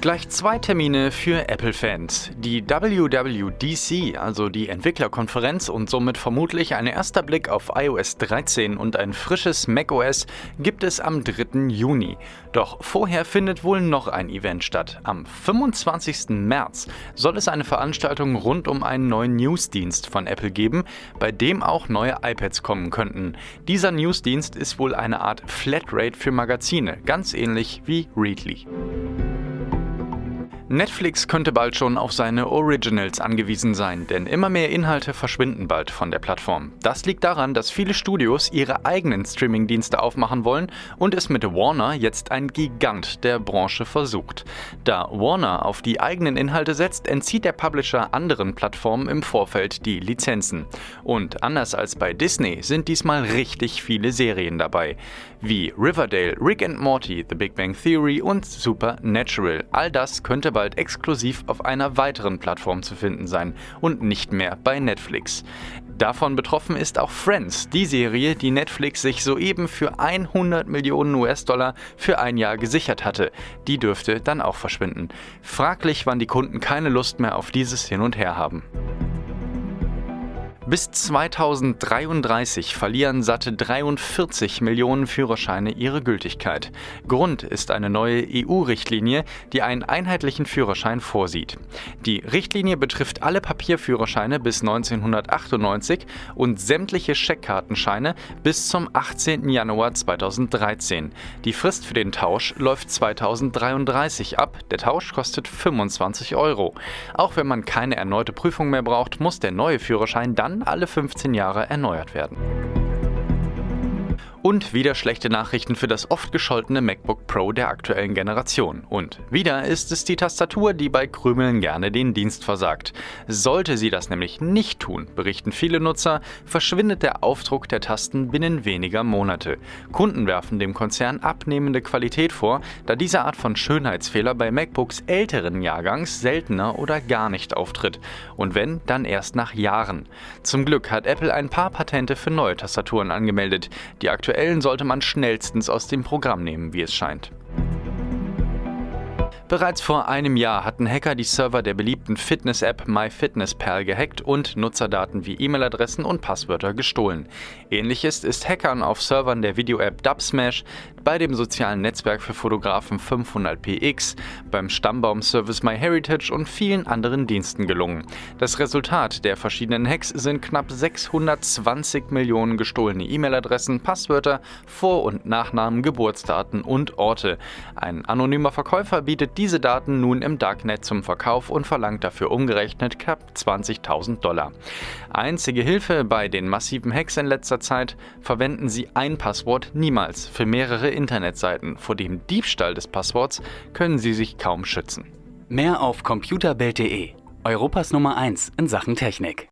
Gleich zwei Termine für Apple-Fans. Die WWDC, also die Entwicklerkonferenz und somit vermutlich ein erster Blick auf iOS 13 und ein frisches macOS gibt es am 3. Juni. Doch vorher findet wohl noch ein Event statt. Am 25. März soll es eine Veranstaltung rund um einen neuen Newsdienst von Apple geben, bei dem auch neue iPads kommen könnten. Dieser Newsdienst ist wohl eine Art Flatrate für Magazine, ganz ähnlich wie Readly. Netflix könnte bald schon auf seine Originals angewiesen sein, denn immer mehr Inhalte verschwinden bald von der Plattform. Das liegt daran, dass viele Studios ihre eigenen Streamingdienste aufmachen wollen und es mit Warner jetzt ein Gigant der Branche versucht. Da Warner auf die eigenen Inhalte setzt, entzieht der Publisher anderen Plattformen im Vorfeld die Lizenzen. Und anders als bei Disney sind diesmal richtig viele Serien dabei, wie Riverdale, Rick and Morty, The Big Bang Theory und Supernatural. All das könnte bald bald exklusiv auf einer weiteren Plattform zu finden sein und nicht mehr bei Netflix. Davon betroffen ist auch Friends, die Serie, die Netflix sich soeben für 100 Millionen US-Dollar für ein Jahr gesichert hatte. Die dürfte dann auch verschwinden. Fraglich, wann die Kunden keine Lust mehr auf dieses Hin und Her haben. Bis 2033 verlieren satte 43 Millionen Führerscheine ihre Gültigkeit. Grund ist eine neue EU-Richtlinie, die einen einheitlichen Führerschein vorsieht. Die Richtlinie betrifft alle Papierführerscheine bis 1998 und sämtliche Scheckkartenscheine bis zum 18. Januar 2013. Die Frist für den Tausch läuft 2033 ab. Der Tausch kostet 25 Euro. Auch wenn man keine erneute Prüfung mehr braucht, muss der neue Führerschein dann alle 15 Jahre erneuert werden. Und wieder schlechte Nachrichten für das oft gescholtene MacBook Pro der aktuellen Generation. Und wieder ist es die Tastatur, die bei Krümeln gerne den Dienst versagt. Sollte sie das nämlich nicht tun, berichten viele Nutzer, verschwindet der Aufdruck der Tasten binnen weniger Monate. Kunden werfen dem Konzern abnehmende Qualität vor, da diese Art von Schönheitsfehler bei MacBooks älteren Jahrgangs seltener oder gar nicht auftritt. Und wenn, dann erst nach Jahren. Zum Glück hat Apple ein paar Patente für neue Tastaturen angemeldet. Die aktuelle aktuellen sollte man schnellstens aus dem Programm nehmen, wie es scheint. Bereits vor einem Jahr hatten Hacker die Server der beliebten Fitness-App MyFitnessPal gehackt und Nutzerdaten wie E-Mail-Adressen und Passwörter gestohlen. Ähnliches ist Hackern auf Servern der Video-App Dubsmash, bei dem sozialen Netzwerk für Fotografen 500px, beim Stammbaum-Service MyHeritage und vielen anderen Diensten gelungen. Das Resultat der verschiedenen Hacks sind knapp 620 Millionen gestohlene E-Mail-Adressen, Passwörter, Vor- und Nachnamen, Geburtsdaten und Orte. Ein anonymer Verkäufer bietet diese Daten nun im Darknet zum Verkauf und verlangt dafür umgerechnet knapp 20.000 Dollar. Einzige Hilfe bei den massiven Hacks in letzter Zeit verwenden Sie ein Passwort niemals für mehrere Internetseiten. Vor dem Diebstahl des Passworts können Sie sich kaum schützen. Mehr auf computerbild.de, Europas Nummer 1 in Sachen Technik.